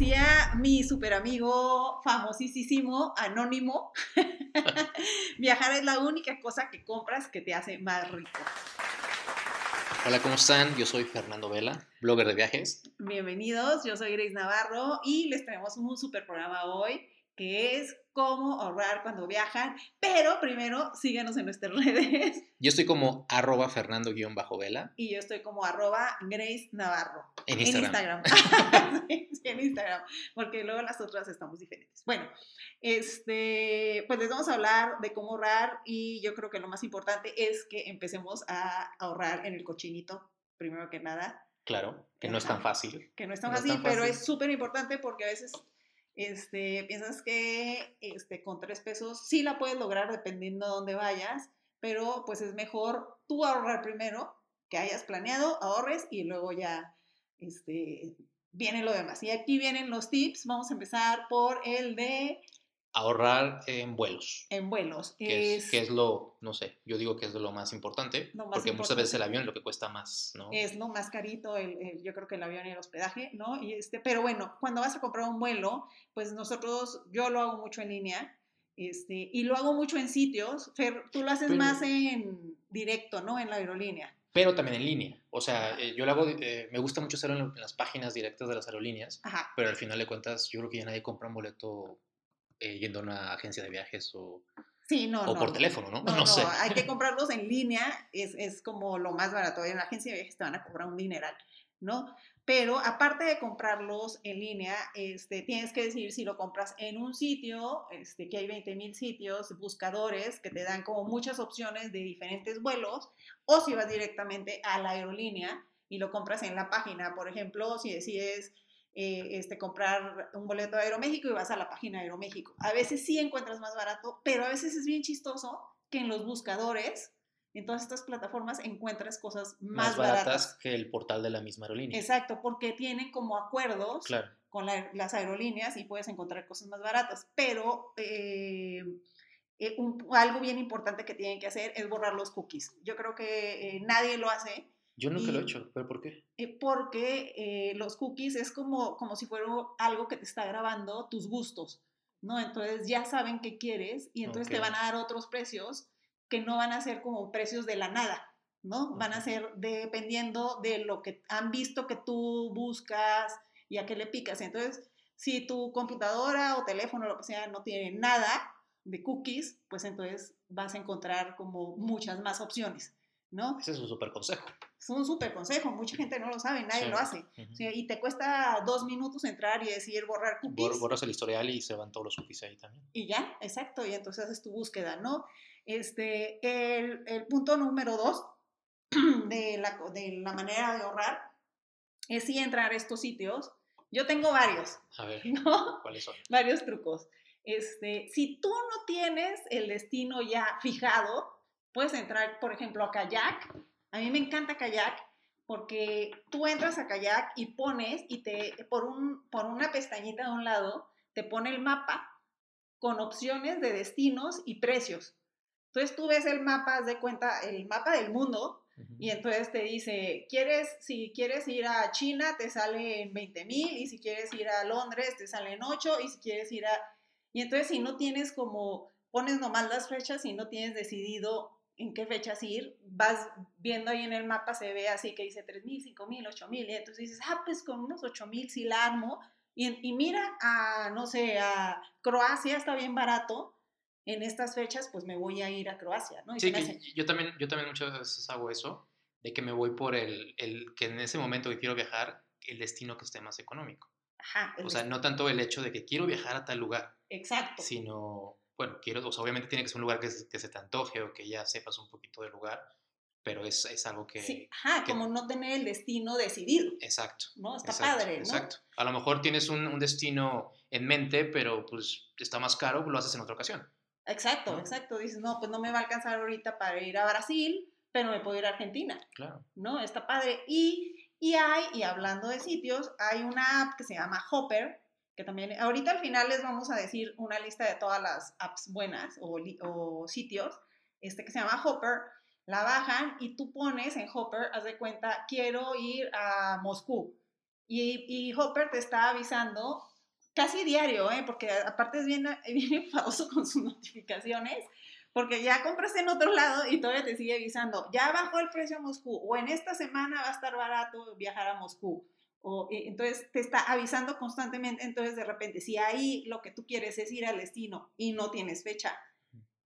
decía mi super amigo famosísimo, anónimo, viajar es la única cosa que compras que te hace más rico. Hola, ¿cómo están? Yo soy Fernando Vela, blogger de viajes. Bienvenidos, yo soy Grace Navarro y les traemos un super programa hoy que es cómo ahorrar cuando viajan, pero primero síganos en nuestras redes. Yo estoy como arroba fernando-vela. Y yo estoy como arroba Grace Navarro. En Instagram. En Instagram. sí, en Instagram, porque luego las otras estamos diferentes. Bueno, este, pues les vamos a hablar de cómo ahorrar y yo creo que lo más importante es que empecemos a ahorrar en el cochinito, primero que nada. Claro, que no es tan fácil. Que no es tan, fácil, pero es súper importante porque a veces este, piensas que este, con tres pesos sí la puedes lograr dependiendo de dónde vayas, pero pues es mejor tú ahorrar primero, que hayas planeado, ahorres y luego ya este, viene lo demás. Y aquí vienen los tips. Vamos a empezar por el de ahorrar en vuelos. En vuelos. Que es, que es, lo, no sé, yo digo que es lo más importante, porque muchas veces el avión es lo que cuesta más, ¿no? Es lo más carito, el, yo creo que el avión y el hospedaje, ¿no? Y este, pero bueno, cuando vas a comprar un vuelo, pues nosotros, yo lo hago mucho en línea, este, y lo hago mucho en sitios, Fer, tú lo haces más en directo, ¿no? En la aerolínea. Pero también en línea. O sea, eh, yo lo hago, eh, me gusta mucho hacerlo en, las páginas directas de las aerolíneas, Ajá. pero al final de cuentas yo creo que ya nadie compra un boleto eh, yendo a una agencia de viajes o, sí, no, o no, por teléfono, ¿no? No, No, sé. hay que comprarlos en línea, es, es, como lo más barato. En una agencia de viajes te van a cobrar un dineral, ¿no? Pero aparte de comprarlos en línea, este, tienes que decidir si lo compras en un sitio, este, que hay 20 mil sitios, buscadores que te dan como muchas opciones de diferentes vuelos, o si vas directamente a la aerolínea y lo compras en la página. Por ejemplo, si decides eh, este, comprar un boleto de Aeroméxico y vas a la página de Aeroméxico. A veces sí encuentras más barato, pero a veces es bien chistoso que en los buscadores, en todas estas plataformas, encuentras cosas más, más baratas, que el portal de la misma aerolínea. Exacto, porque tienen como acuerdos Claro. con la- las aerolíneas y puedes encontrar cosas más baratas. Pero eh, eh, un- algo bien importante que tienen que hacer es borrar los cookies. Yo creo que eh, nadie lo hace. Yo nunca lo he Y- hecho, ¿pero por qué? Eh, porque eh, los cookies es como, como si fuera algo que te está grabando tus gustos, ¿no? Entonces ya saben qué quieres y entonces te van a dar otros precios que no van a ser como precios de la nada, ¿no? Van a ser dependiendo de lo que han visto que tú buscas y a qué le picas. Entonces, si tu computadora o teléfono o lo que sea no tiene nada de cookies, pues entonces vas a encontrar como muchas más opciones, ¿no? Ese es un súper consejo. Es un súper consejo, mucha gente no lo sabe, nadie Sí. lo hace. Ujú. Sí, y te cuesta dos minutos entrar y decir borrar cookies Bor- Borras el historial y se van todos los cookies ahí también. y ya, exacto, y entonces haces tu búsqueda, ¿no? Este, el, el punto número dos de la, de la manera de ahorrar es sí entrar a estos sitios. Yo tengo varios, A ver, ¿no? ¿cuáles son? varios trucos. Este, si tú no tienes el destino ya fijado, puedes entrar, por ejemplo, a Kayak. A mí me encanta Kayak porque tú entras a Kayak y pones y te por un por una pestañita de un lado te pone el mapa con opciones de destinos y precios. Entonces tú ves el mapa, de cuenta, el mapa del mundo y entonces te dice, quieres, si quieres ir a China, te sale en 20 mil, y si quieres ir a Londres, te sale en 8, y si quieres ir a... Y entonces si no tienes como, pones nomás las fechas y no tienes decidido en qué fechas ir, vas viendo ahí en el mapa, se ve así que dice 3 mil, 5 mil, 8 mil, y entonces dices, ah, pues con unos 8 mil sí la armo, y, y mira a, no sé, a Croacia está bien barato, en estas fechas, pues me voy a ir a Croacia, ¿no? Y Sí, hace- yo también, yo también muchas veces hago eso, de que me voy por el, el que en ese momento que quiero viajar, el destino que esté más económico. Ajá, O sea, no tanto el hecho de que quiero viajar a tal lugar, Exacto. sino, bueno, quiero, o sea, obviamente tiene que ser un lugar que, se- que se te antoje o que ya sepas un poquito del lugar, pero es, es algo que... Sí, ajá, que- como no tener el destino decidido, Exacto. ¿no? Está exacto, padre, ¿no? Exacto. A lo mejor tienes un, un destino en mente, pero pues está más caro, lo haces en otra ocasión. Exacto, ¿no? exacto. Dices, no, pues no me va a alcanzar ahorita para ir a Brasil, pero me puedo ir a Argentina, Claro. ¿no? Está padre. Y, y hay, y hablando de sitios, hay una app que se llama Hopper, que también, ahorita al final les vamos a decir una lista de todas las apps buenas o, o sitios, este que se llama Hopper, la bajan y tú pones en Hopper, haz de cuenta, quiero ir a Moscú. Y, y Hopper te está avisando casi diario, ¿eh? porque aparte es bien, bien enfadoso con sus notificaciones, porque ya compraste en otro lado y todavía te sigue avisando, ya bajó el precio a Moscú, o en esta semana va a estar barato viajar a Moscú. O, entonces te está avisando constantemente, entonces de repente, si ahí lo que tú quieres es ir al destino y no tienes fecha,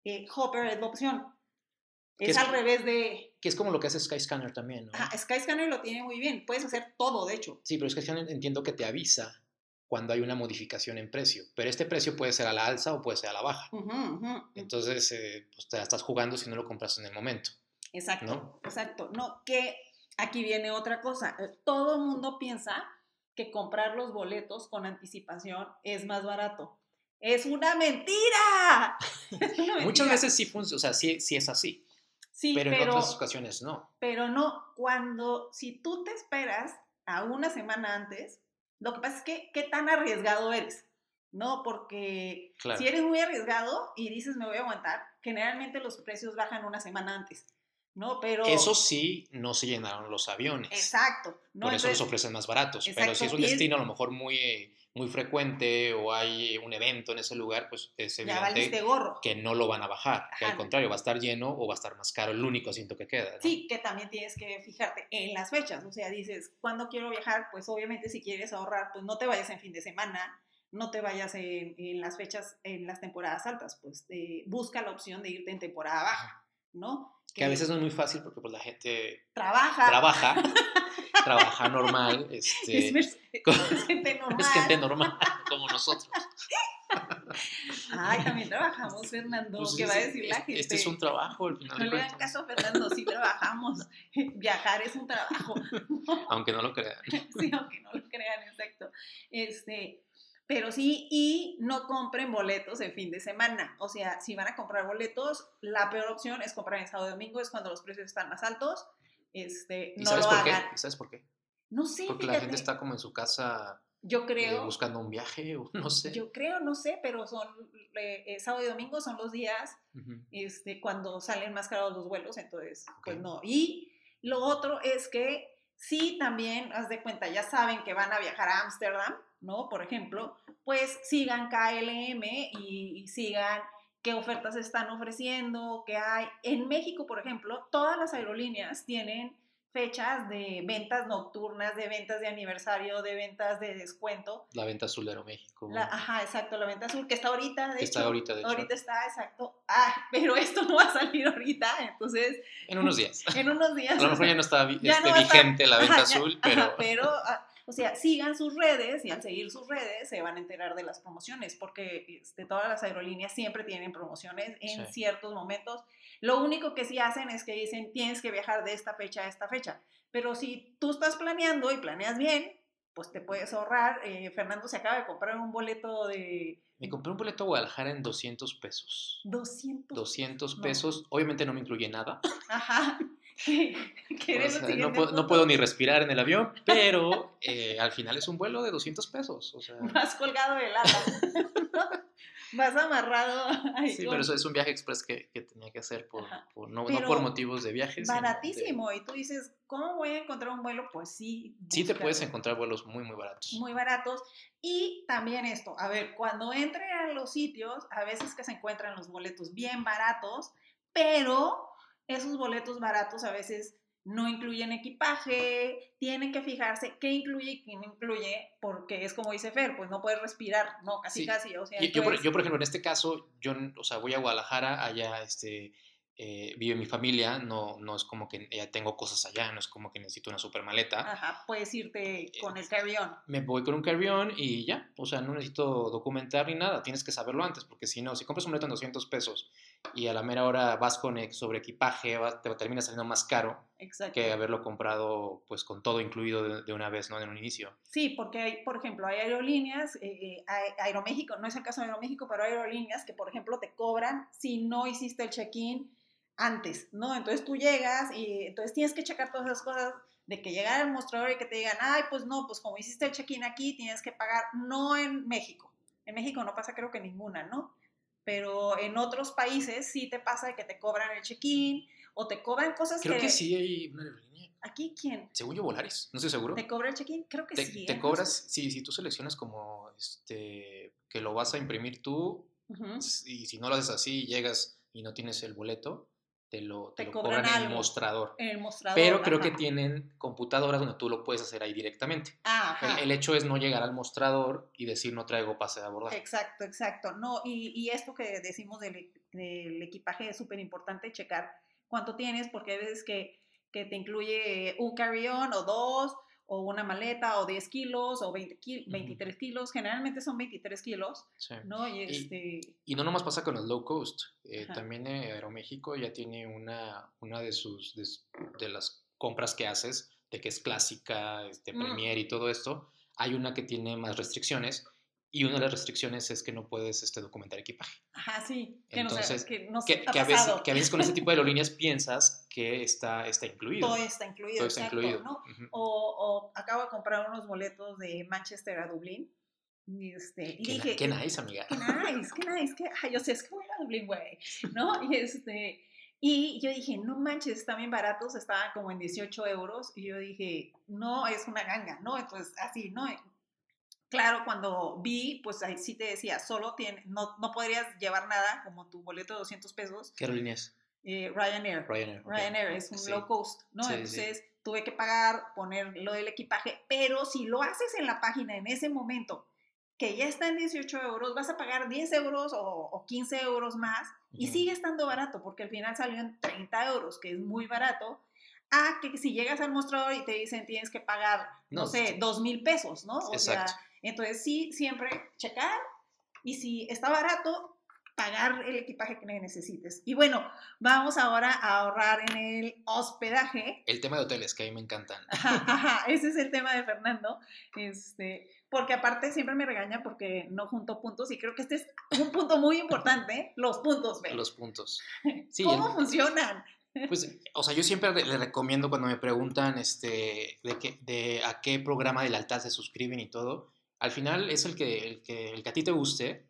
eh, Hopper es la opción. Es, al revés de... Que es como lo que hace Skyscanner también, ¿no? Ah, Skyscanner lo tiene muy bien, puedes hacer todo, de hecho. Sí, pero Skyscanner entiendo que te avisa cuando hay una modificación en precio, pero este precio puede ser a la alza o puede ser a la baja. Entonces, eh, pues te la estás jugando si no lo compras en el momento. Exacto, ¿no? exacto. No, que aquí viene otra cosa. Eh, todo el mundo piensa que comprar los boletos con anticipación es más barato. ¡Es una mentira! Muchas veces sí funciona, o sea, sí, sí es así. Sí, pero, en otras ocasiones no. Pero no, cuando, si tú te esperas a una semana antes, lo que pasa es que, ¿qué tan arriesgado eres? ¿No? Porque si eres muy arriesgado y dices me voy a aguantar, generalmente los precios bajan una semana antes. ¿No? Pero... Eso sí, no se llenaron los aviones. Exacto. Por eso los ofrecen más baratos. Pero si es un destino a lo mejor muy, muy frecuente o hay un evento en ese lugar, pues es evidente gorro. que no lo van a bajar. Que al contrario, va a estar lleno o va a estar más caro el único asiento que queda. Sí, que también tienes que fijarte en las fechas. O sea, dices, ¿cuándo quiero viajar? Pues obviamente si quieres ahorrar, pues no te vayas en fin de semana, no te vayas en, las fechas, en las temporadas altas, pues eh, busca la opción de irte en temporada baja, ¿no? Que a veces no es muy fácil porque pues la gente trabaja. Trabaja. trabaja normal. Este, es, gente normal. Es gente normal, como nosotros. Ay, también trabajamos, Fernando. Pues ¿Qué va a decir la gente? Este es un trabajo, al final. No le hagan caso a Fernando, sí trabajamos. Viajar es un trabajo. Aunque no lo crean. Sí, aunque no lo crean, exacto. Este, pero sí, y no compren boletos en fin de semana. O sea, si van a comprar boletos, la peor opción es comprar en sábado y domingo, es cuando los precios están más altos. Este, ¿Y no sabes lo por hagan. qué? sabes por qué? No sé. Porque la gente está como en su casa. Yo creo. buscando un viaje o no sé. Yo creo, no sé, pero son eh, sábado y domingo son los días este, cuando salen más caros los vuelos, entonces, pues no. Y lo otro es que sí, también, haz de cuenta, ya saben que van a viajar a Ámsterdam, ¿no? Por ejemplo, pues sigan KLM y, sigan qué ofertas están ofreciendo, qué hay. En México, por ejemplo, todas las aerolíneas tienen fechas de ventas nocturnas, de ventas de aniversario, de ventas de descuento. La venta azul de Aeroméxico. ajá, exacto, la venta azul que está ahorita, de hecho. Está ahorita, de hecho. Ahorita está, exacto. Ah, pero esto no va a salir ahorita, entonces. En unos días. en unos días. A lo mejor ya no está este, vigente la venta azul, pero. pero ah, o sea, sigan sus redes y al seguir sus redes se van a enterar de las promociones, porque este, todas las aerolíneas siempre tienen promociones en ciertos momentos. Lo único que sí hacen es que dicen, tienes que viajar de esta fecha a esta fecha. Pero si tú estás planeando y planeas bien, pues te puedes ahorrar. Eh, Fernando se acaba de comprar un boleto de... Me compré un boleto a Guadalajara en 200 pesos. 200. 200 pesos. Obviamente no me incluye nada. Ajá. no, puedo, ni respirar en el avión, pero eh, al final es un vuelo de 200 pesos. O sea... Vas colgado de ala. Vas amarrado. sí, pero eso es un viaje express que, tenía que hacer por, no, por motivos de viajes. Baratísimo. Y tú dices, ¿cómo voy a encontrar un vuelo? Pues sí. Sí te puedes encontrar vuelos muy, muy baratos. Muy baratos. Y también esto, a ver, cuando entre a los sitios, a veces que se encuentran los boletos bien baratos, pero esos boletos baratos a veces no incluyen equipaje, tienen que fijarse qué incluye y qué no incluye, porque es como dice Fer, pues no puedes respirar, no, casi casi. O sea, yo, por, yo, por, ejemplo, en este caso, yo, o sea, voy a Guadalajara, allá, este, eh, vive mi familia, no, no es como que ya tengo cosas allá, no es como que necesito una super maleta. Ajá, puedes irte con el carry-on. Me voy con un carry-on y ya, o sea, no necesito documentar ni nada, tienes que saberlo antes, porque si no, si compras un boleto en 200 pesos y a la mera hora vas con sobre equipaje, te termina saliendo más caro que haberlo comprado pues con todo incluido de, una vez, ¿no? En un inicio. Sí, porque hay, por ejemplo, hay aerolíneas, eh, eh Aeroméxico, no es el caso de Aeroméxico, pero hay aerolíneas que, por ejemplo, te cobran si no hiciste el check-in antes, ¿no? Entonces tú llegas y entonces tienes que checar todas esas cosas de que llegar al mostrador y que te digan, ay, pues no, pues como hiciste el check-in aquí, tienes que pagar, no en México. En México no pasa creo que ninguna, ¿no? Pero en otros países sí te pasa de que te cobran el check-in o te cobran cosas creo que... sí hay una aerolínea ¿Aquí quién? Según yo, Volaris, no estoy seguro. ¿Te cobra el check-in? Creo que te, sí. Te ¿eh? cobras, sí, si tú seleccionas como este, que lo vas a imprimir tú, y si no lo haces así, llegas y no tienes el boleto, te lo, te lo cobran, en el mostrador. En el mostrador. Pero creo que tienen computadoras donde tú lo puedes hacer ahí directamente. Ajá. El, el, hecho es no llegar al mostrador y decir no traigo pase de abordar. Exacto, exacto. No, y, y esto que decimos del, del equipaje es súper importante checar cuánto tienes, porque hay veces que, que te incluye un carry-on o dos, o una maleta, o 10 kilos, o 20 kil 23 kilos. Generalmente son 23 kilos, sí. ¿no? Y, este... y, y, no nomás pasa con el low cost. Eh, también eh, Aeroméxico ya tiene una, una de sus, de, de, las compras que haces, de que es clásica, este, Premier mm. y todo esto. Hay una que tiene más restricciones y una de las restricciones es que no puedes este, documentar equipaje. Ajá, sí. Que Entonces, no, que, no que, que, a veces, que, a veces, con ese tipo de aerolíneas piensas que está, está incluido. Todo está incluido. Todo está exacto, incluido. ¿no? uh -huh. o, o, acabo de comprar unos boletos de Manchester a Dublín. Y, este, y qué, dije, qué nice, amiga. Qué nice, qué nice. Qué, ay, yo sé, es que voy a Dublín, güey. ¿No? Y este... Y yo dije, no manches, están bien baratos, estaban como en 18 euros. Y yo dije, no, es una ganga, ¿no? Entonces, así, ¿no? Claro, cuando vi, pues ahí sí te decía, solo tiene, no, no podrías llevar nada, como tu boleto de 200 pesos. ¿Qué aerolínea es? Eh, Ryanair. Ryanair. Okay. Ryanair es un sí. low cost, ¿no? Sí, Entonces sí. tuve que pagar, poner lo del equipaje, pero si lo haces en la página en ese momento, que ya está en 18 euros, vas a pagar 10 euros o, o 15 euros más uh -huh. y sigue estando barato, porque al final salió en 30 euros, que es muy barato a que si llegas al mostrador y te dicen tienes que pagar, no, no sé, dos mil pesos, ¿no? O exacto. sea, entonces sí, siempre checar y si está barato, pagar el equipaje que necesites. Y bueno, vamos ahora a ahorrar en el hospedaje. El tema de hoteles, que a mí me encantan. Ajá, ajá, ese es el tema de Fernando. Este, porque aparte siempre me regaña porque no junto puntos y creo que este es un punto muy importante, los puntos. Los puntos. Sí, ¿Cómo el, funcionan? Pues, o sea, yo siempre le recomiendo cuando me preguntan este, de, qué, de a qué programa de lealtad se suscriben y todo, al final es el que, el que, el que a ti te guste.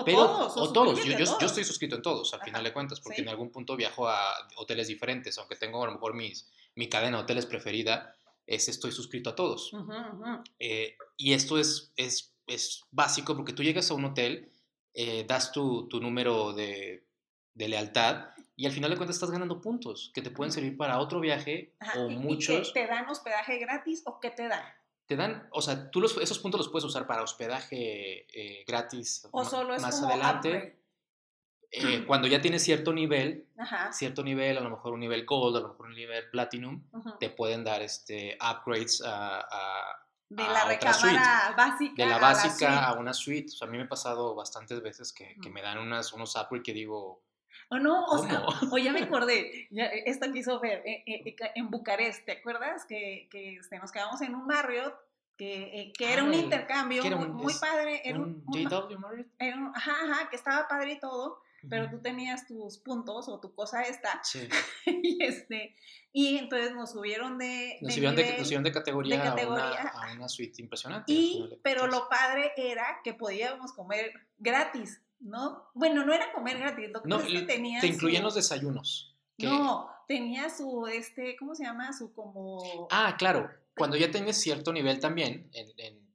O pero, todos. O todos. Yo, yo, yo, estoy suscrito en todos, al Ajá. final de cuentas, porque ¿Sí? en algún punto viajo a hoteles diferentes, aunque tengo a lo mejor mis, mi cadena de hoteles preferida, es, estoy suscrito a todos. Uh -huh, uh -huh. Eh, y esto es, es, es, básico porque tú llegas a un hotel, eh, das tu, tu número de, de, lealtad y al final de cuentas estás ganando puntos que te pueden servir para otro viaje Ajá. o ¿Y, muchos. ¿Y ¿Te dan hospedaje gratis o qué te dan? Te dan, o sea, tú los, esos puntos los puedes usar para hospedaje eh, gratis o solo es más como adelante. Eh, cuando ya tienes cierto nivel, Ajá. cierto nivel, a lo mejor un nivel gold, a lo mejor un nivel platinum, uh -huh. te pueden dar este upgrades a, a de la recámara básica de la básica a, a, una suite. O sea, a mí me ha pasado bastantes veces que, uh -huh. que me dan unas, unos upgrades que digo, o no, o, sea, o, ya me acordé, ya, esta quiso ver, eh, eh, en Bucarest, ¿te acuerdas? Que, que este, nos quedamos en un Marriott, que, eh, que era un intercambio era muy, un, muy, padre. Era un, un JW Marriott. Era un, ajá, ajá, que estaba padre y todo, pero tú tenías tus puntos o tu cosa esta. Sí. y, este, y entonces nos subieron de. Nos, de subieron, nivel, de, nos subieron de categoría, de categoría. A, una, a, una, suite impresionante. Y, pero lo padre era que podíamos comer gratis. ¿No? Bueno, no era comer gratis, lo que no, es que tenía te incluían su... los desayunos. Que... No, tenía su, este, ¿cómo se llama? Su como... Ah, claro, cuando ya tienes cierto nivel también en, en,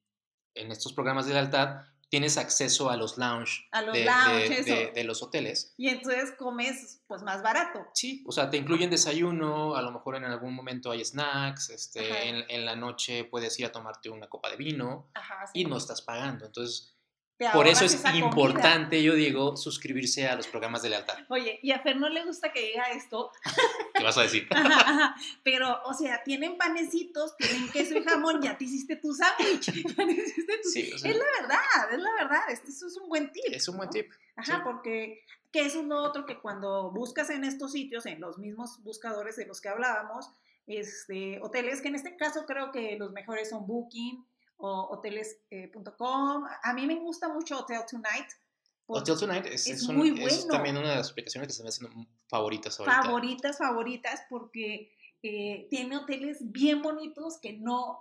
en estos programas de lealtad, tienes acceso a los lounge, a los de, lounge, de, de, de, los hoteles. Y entonces comes pues más barato. Sí, o sea, te incluyen desayuno, a lo mejor en algún momento hay snacks, este, en, en, la noche puedes ir a tomarte una copa de vino Ajá, sí. y no estás pagando. Entonces, por eso es importante, comida. yo digo, suscribirse a los programas de lealtad. Oye, y a Fer no le gusta que diga esto. ¿Qué vas a decir? Pero, o sea, tienen panecitos, tienen queso y jamón, ya te hiciste tu sándwich. Tu... Sí, o sea, es la verdad, es la verdad. Este, eso es un buen tip. Es un buen tip. Ajá, sí. porque que es uno otro que cuando buscas en estos sitios, en los mismos buscadores de los que hablábamos, este, hoteles, que en este caso creo que los mejores son Booking, o hoteles.com. Eh, a mí me gusta mucho Hotel Tonight. Hotel Tonight es, es, es, un, muy bueno. es, también una de las aplicaciones que se me hacen favoritas ahorita. Favoritas, favoritas, porque eh, tiene hoteles bien bonitos que no,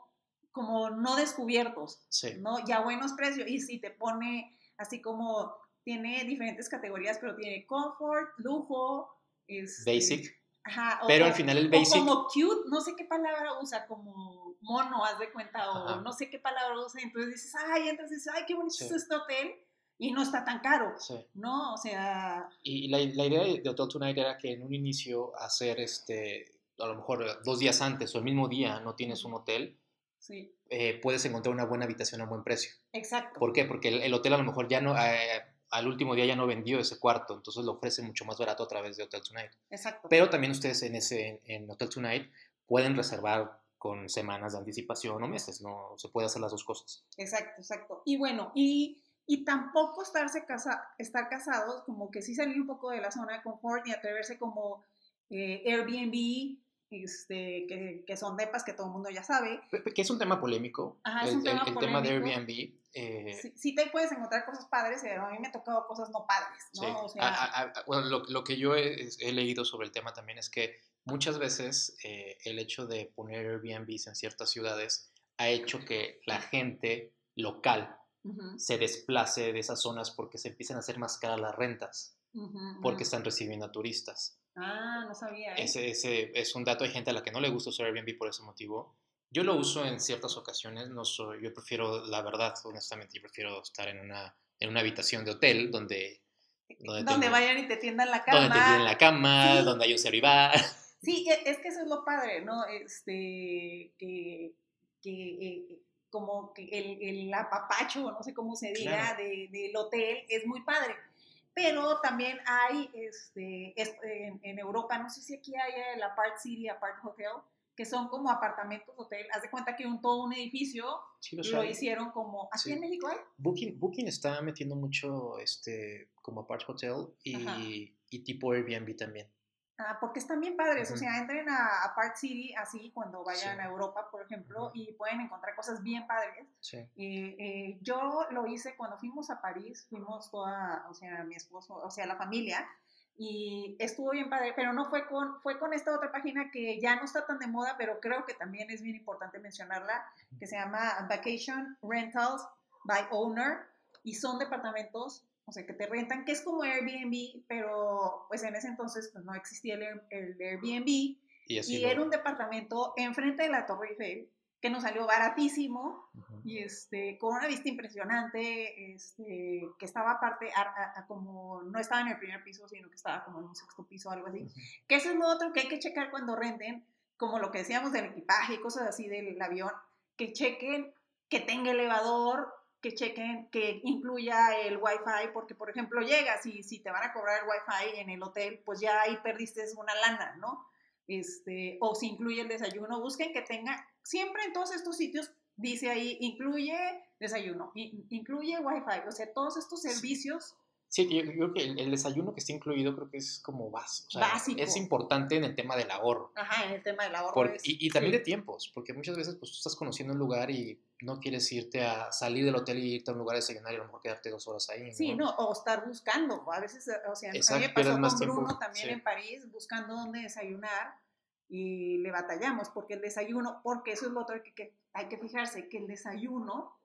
como no descubiertos, sí. ¿no? Ya a buenos precios. Y si te pone así como, tiene diferentes categorías, pero tiene comfort, lujo, este, basic. Ajá, pero al final el basic... O como cute, no sé qué palabra usa, como mono, haz de cuenta, o no sé qué palabra usa, entonces dices, ay, entonces, ay, qué bonito es este hotel, y no está tan caro, sí. ¿no? O sea... Y la, la, idea de Hotel Tonight era que en un inicio hacer, este, a lo mejor dos días antes o el mismo día no tienes un hotel, sí. Eh, puedes encontrar una buena habitación a buen precio. Exacto. ¿Por qué? Porque el, hotel a lo mejor ya no... Eh, al último día ya no vendió ese cuarto, entonces lo ofrece mucho más barato a través de Hotel Tonight. Exacto. Pero también ustedes en, ese, en Hotel Tonight pueden reservar con semanas de anticipación o meses, ¿no? Se puede hacer las dos cosas. Exacto, exacto. Y bueno, y, y tampoco estarse casa, estar casados, como que sí salir un poco de la zona de confort y atreverse como eh, Airbnb, este, que, que, son depas que todo el mundo ya sabe. Que es un tema polémico. Ajá, es un tema el, tema de Airbnb. Eh, sí, te puedes encontrar cosas padres, pero a mí me ha tocado cosas no padres, ¿no? O sea, bueno, lo, lo, que yo he, he, leído sobre el tema también es que muchas veces eh, el hecho de poner Airbnbs en ciertas ciudades ha hecho que la gente local se desplace de esas zonas porque se empiezan a hacer más caras las rentas, porque están recibiendo a turistas. Ah, no sabía. ¿eh? Ese, ese, es un dato. Hay gente a la que no le gusta usar Airbnb por ese motivo. Yo lo uso en ciertas ocasiones. No soy, yo prefiero, la verdad, honestamente, yo prefiero estar en una, en una habitación de hotel donde... Donde, vayan y te tiendan la cama. Donde te tiendan la cama, donde hay un servivar. Sí, e, es que eso es lo padre, ¿no? Este, que, que eh, como que el, el, apapacho, no sé cómo se diga, de, del hotel es muy padre pero también hay este, en, Europa, no sé si aquí hay el Apart City, Apart Hotel, que son como apartamentos hotel. Haz de cuenta que un, todo un edificio lo, hicieron como. ¿Aquí en México hay? Booking, Booking está metiendo mucho este, como Apart Hotel y, y tipo Airbnb también. Ah, porque están bien padres, o sea, entren a, a, Park City así cuando vayan a Europa, por ejemplo, y pueden encontrar cosas bien padres. Sí. Eh, yo lo hice cuando fuimos a París, fuimos toda, o sea, mi esposo, o sea, la familia, y estuvo bien padre, pero no fue con, fue con esta otra página que ya no está tan de moda, pero creo que también es bien importante mencionarla, que se llama Vacation Rentals by Owner, y son departamentos o sea, que te rentan, que es como Airbnb, pero pues en ese entonces pues, no existía el, Airbnb. Y, era un departamento enfrente de la Torre Eiffel que nos salió baratísimo y este, con una vista impresionante, este, que estaba aparte, como no estaba en el primer piso, sino que estaba como en un sexto piso o algo así. Que eso es lo otro que hay que checar cuando renten, como lo que decíamos del equipaje y cosas así del avión, que chequen que tenga elevador, que chequen, que incluya el Wi-Fi, porque por ejemplo llegas y si te van a cobrar el Wi-Fi en el hotel, pues ya ahí perdiste una lana, ¿no? Este, o si incluye el desayuno, busquen que tenga, siempre en todos estos sitios dice ahí, incluye desayuno, incluye Wi-Fi, o sea, todos estos servicios Sí, yo, creo que el, desayuno que está incluido creo que es como básico. básico. Es importante en el tema del ahorro. Ajá, en el tema del ahorro. y, también de tiempos, porque muchas veces pues tú estás conociendo un lugar y no quieres irte a salir del hotel y irte a un lugar a desayunar y a lo mejor quedarte dos horas ahí. Sí, no, o estar buscando. A veces, o sea, a mí me pasó con Bruno también en París buscando dónde desayunar y le batallamos porque el desayuno, porque eso es lo otro que, que hay que fijarse, que el desayuno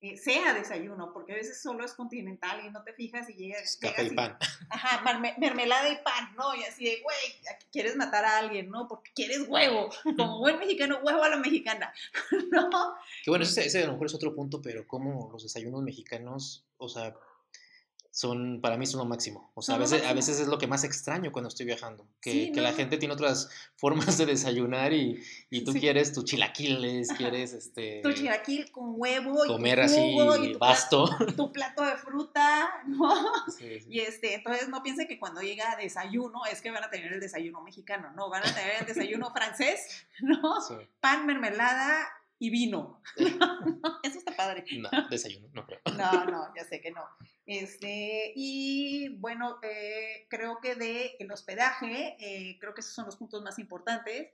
eh, sea desayuno, porque a veces solo es continental y no te fijas y llegas. Café y pan. Ajá, mermelada y pan, ¿no? Y así de, güey, quieres matar a alguien, ¿no? Porque quieres huevo. Como buen mexicano, huevo a la mexicana, ¿no? Que bueno, ese, ese a lo mejor es otro punto, pero como los desayunos mexicanos, o sea, son, para mí son lo máximo. O sea, a veces, a veces es lo que más extraño cuando estoy viajando, que, que la gente tiene otras formas de desayunar y, y tú quieres tus chilaquiles, quieres este... Tu chilaquil con huevo comer y jugo, así, y tu basto. Plato, tu plato de fruta, ¿no? Y este, entonces no piense que cuando llega desayuno es que van a tener el desayuno mexicano, no, van a tener el desayuno francés, ¿no? Pan, mermelada y vino. Eso está padre. No, desayuno, no creo. No, no, ya sé que no. Este, y bueno, eh, creo que de el hospedaje, eh, creo que esos son los puntos más importantes.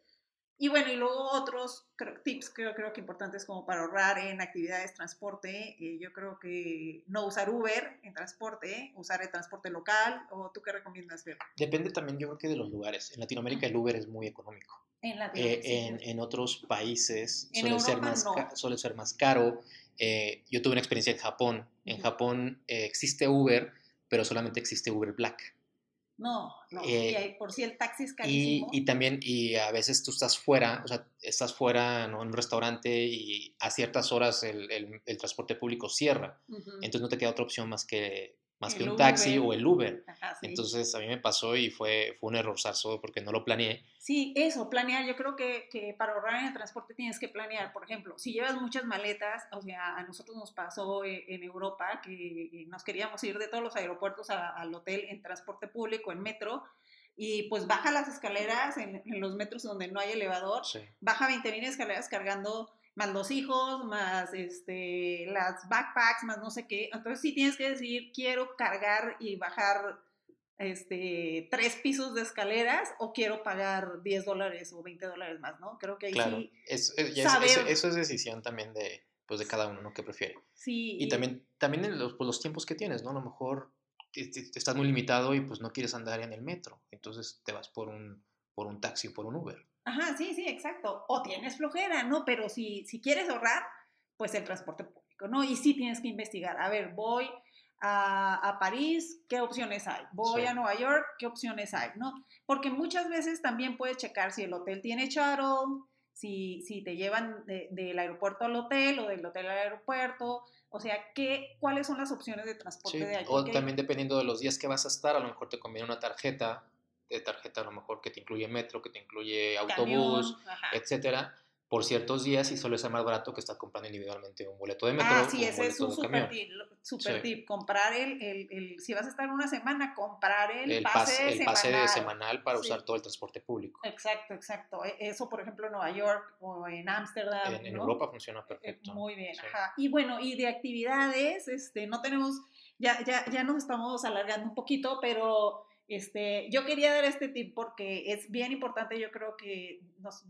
Y bueno, y luego otros tips creo, creo que importantes como para ahorrar en actividades transporte. Eh, yo creo que no usar Uber en transporte, usar el transporte local. ¿O tú qué recomiendas? Depende también, yo creo que de los lugares. En Latinoamérica el Uber es muy económico. En, en, en, otros países suele, ser más suele ser más caro. Eh, yo tuve una experiencia en Japón. En Japón eh, existe Uber, pero solamente existe Uber Black. No, no, y eh, por si el taxi es carísimo. Y, también, y a veces tú estás fuera, o sea, estás fuera en un restaurante y a ciertas horas el, el, transporte público cierra. Entonces no te queda otra opción más que más que un taxi o el Uber. Entonces a mí me pasó y fue, fue un error porque no lo planeé. Sí, eso, planear. Yo creo que, que, para ahorrar en el transporte tienes que planear. Por ejemplo, si llevas muchas maletas, o sea, a nosotros nos pasó e, en Europa que nos queríamos ir de todos los aeropuertos al hotel en transporte público, en metro, y pues baja las escaleras en, los metros donde no hay elevador, baja 20.000 escaleras cargando más los hijos, más este, las backpacks, más no sé qué. Entonces sí tienes que decir, quiero cargar y bajar este, tres pisos de escaleras o quiero pagar 10 dólares o 20 dólares más, ¿no? Creo que ahí sí es, eso es decisión también de, pues, de cada uno, ¿no? Que prefiere. Sí. Y, también, también en los, pues, los tiempos que tienes, ¿no? A lo mejor estás muy limitado y pues no quieres andar en el metro, entonces te vas por un, por un taxi o por un Uber. Ajá, sí, sí, exacto. O tienes flojera, ¿no? Pero si, si quieres ahorrar, pues el transporte público, ¿no? Y sí tienes que investigar. A ver, voy a, a París, ¿qué opciones hay? Voy a Nueva York, ¿qué opciones hay? ¿No? Porque muchas veces también puedes checar si el hotel tiene shuttle, si, si te llevan del aeropuerto al hotel o del hotel al aeropuerto, o sea, ¿qué, ¿cuáles son las opciones de transporte de allí? O también dependiendo de los días que vas a estar, a lo mejor te conviene una tarjeta tarjeta a lo mejor que te incluye metro, que te incluye autobús, etcétera, por ciertos días y solo es más barato que estar comprando individualmente un boleto de metro. Ah, sí, ese es un super tip, super tip. Comprar el, el, el, si vas a estar una semana, comprar el, pase, el semanal. pase de semanal para usar todo el transporte público. Exacto, exacto. E, eso, por ejemplo, en Nueva York o en Ámsterdam. En, Europa funciona perfecto. Muy bien, ajá. Y bueno, y de actividades, este, no tenemos, ya, ya, ya nos estamos alargando un poquito, pero este, yo quería dar este tip porque es bien importante, yo creo que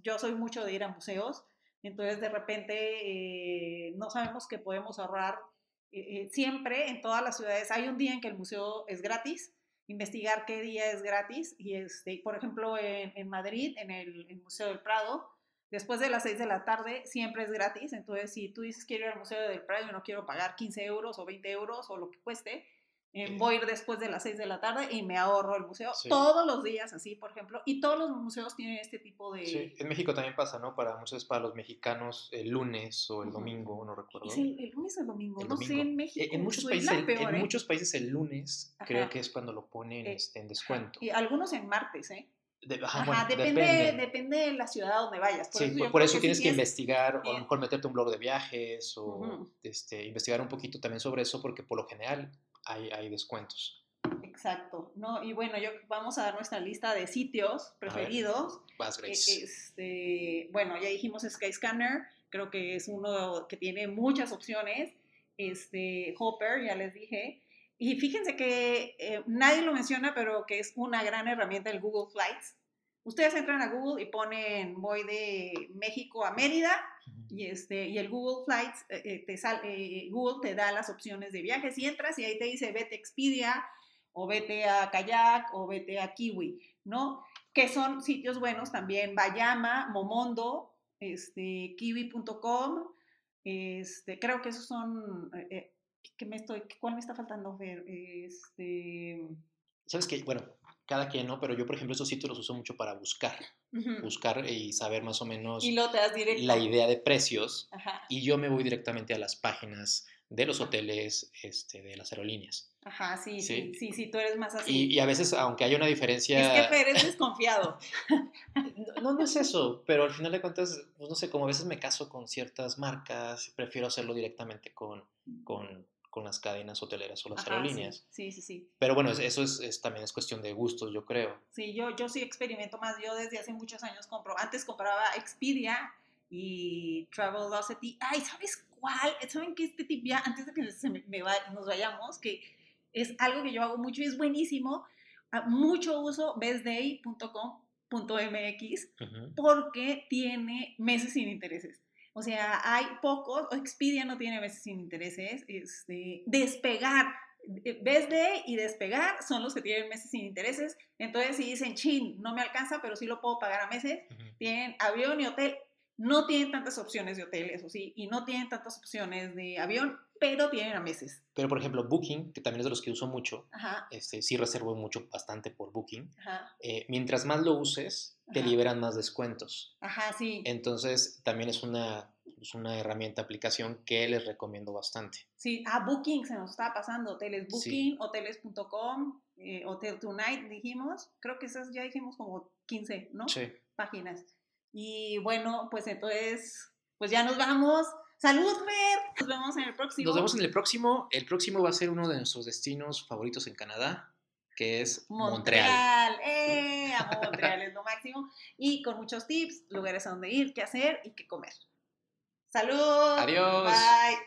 yo soy mucho de ir a museos, entonces de repente eh, no sabemos que podemos ahorrar. Eh, eh, siempre en todas las ciudades hay un día en que el museo es gratis, investigar qué día es gratis, y este, por ejemplo en, Madrid, en el, el, Museo del Prado, después de las 6 de la tarde siempre es gratis, entonces si tú dices quiero ir al Museo del Prado y no quiero pagar 15 euros o 20 euros o lo que cueste, eh, voy a ir después de las 6 de la tarde y me ahorro el museo todos los días, así, por ejemplo. Y todos los museos tienen este tipo de... Sí, en México también pasa, ¿no? Para muchos, para los mexicanos, el lunes o el domingo, no recuerdo. Sí, el lunes o el domingo, no sé, en e, México. En, muchos, países, el, en ¿eh? muchos países el lunes creo que es cuando lo ponen eh, este, en descuento. Y algunos en martes, ¿eh? ajá, depende, depende. de la ciudad donde vayas. Por sí, eso por, eso tienes que, investigar, o a lo mejor meterte un blog de viajes, o este, investigar un poquito también sobre eso, porque por lo general hay, hay descuentos. Exacto, ¿no? Y bueno, yo vamos a dar nuestra lista de sitios preferidos. Vas, e, Este, bueno, ya dijimos Skyscanner, creo que es uno que tiene muchas opciones. Este, Hopper, ya les dije. Y fíjense que eh, nadie lo menciona, pero que es una gran herramienta el Google Flights. Ustedes entran a Google y ponen voy de México a Mérida y, este, y el Google Flights, eh, eh, te sale Google te da las opciones de viajes y entras y ahí te dice vete a Expedia, o vete a Kayak o vete a Kiwi, ¿no? Que son sitios buenos también, Bayama, Momondo, este, kiwi.com, este, creo que esos son, eh, eh me estoy, ¿cuál me está faltando ver? Este... Sabes que, bueno, cada quien, ¿no? Pero yo, por ejemplo, esos sitios los uso mucho para buscar, buscar y saber más o menos y la idea de precios. Y yo me voy directamente a las páginas de los hoteles, este, de las aerolíneas. Ajá, sí, sí, sí, sí, tú eres más así. Y, a veces, aunque haya una diferencia... Es que Fer es desconfiado. no, no es eso, pero al final de cuentas, pues no sé, como a veces me caso con ciertas marcas, prefiero hacerlo directamente con, con, con las cadenas hoteleras o las aerolíneas. Sí, sí, sí, Pero bueno, eso es, también es cuestión de gustos, yo creo. Sí, yo, yo sí experimento más, yo desde hace muchos años compro, antes compraba Expedia y Travelocity. Ay, ¿sabes cuál? ¿Saben que este tip ya, antes de que nos vayamos, que es algo que yo hago mucho y es buenísimo. Mucho uso bestday.com.mx porque tiene meses sin intereses. O sea, hay pocos, Expedia no tiene meses sin intereses. Este, despegar, eh, Bestday y despegar son los que tienen meses sin intereses. Entonces, si dicen, chin, no me alcanza, pero sí lo puedo pagar a meses, tienen avión y hotel No tienen tantas opciones de hotel, eso sí, y no tienen tantas opciones de avión, pero tienen a meses. Pero, por ejemplo, Booking, que también es de los que uso mucho, Este, sí reservo mucho, bastante por Booking. Eh, mientras más lo uses, te liberan más descuentos. Ajá, sí. Entonces, también es una, es una herramienta, aplicación que les recomiendo bastante. Sí, ah, Booking, se nos estaba pasando, hoteles Booking, hoteles.com, eh, Hotel Tonight, dijimos, creo que esas ya dijimos como 15, ¿no? Sí. Páginas. Y bueno, pues entonces, pues ya nos vamos. Salud, Fer. Nos vemos en el próximo. Nos vemos en el próximo. El próximo va a ser uno de nuestros destinos favoritos en Canadá, que es Montreal. Montreal. ¡Eh! A Montreal es lo máximo. Y con muchos tips, lugares a donde ir, qué hacer y qué comer. Salud. Adiós. Bye.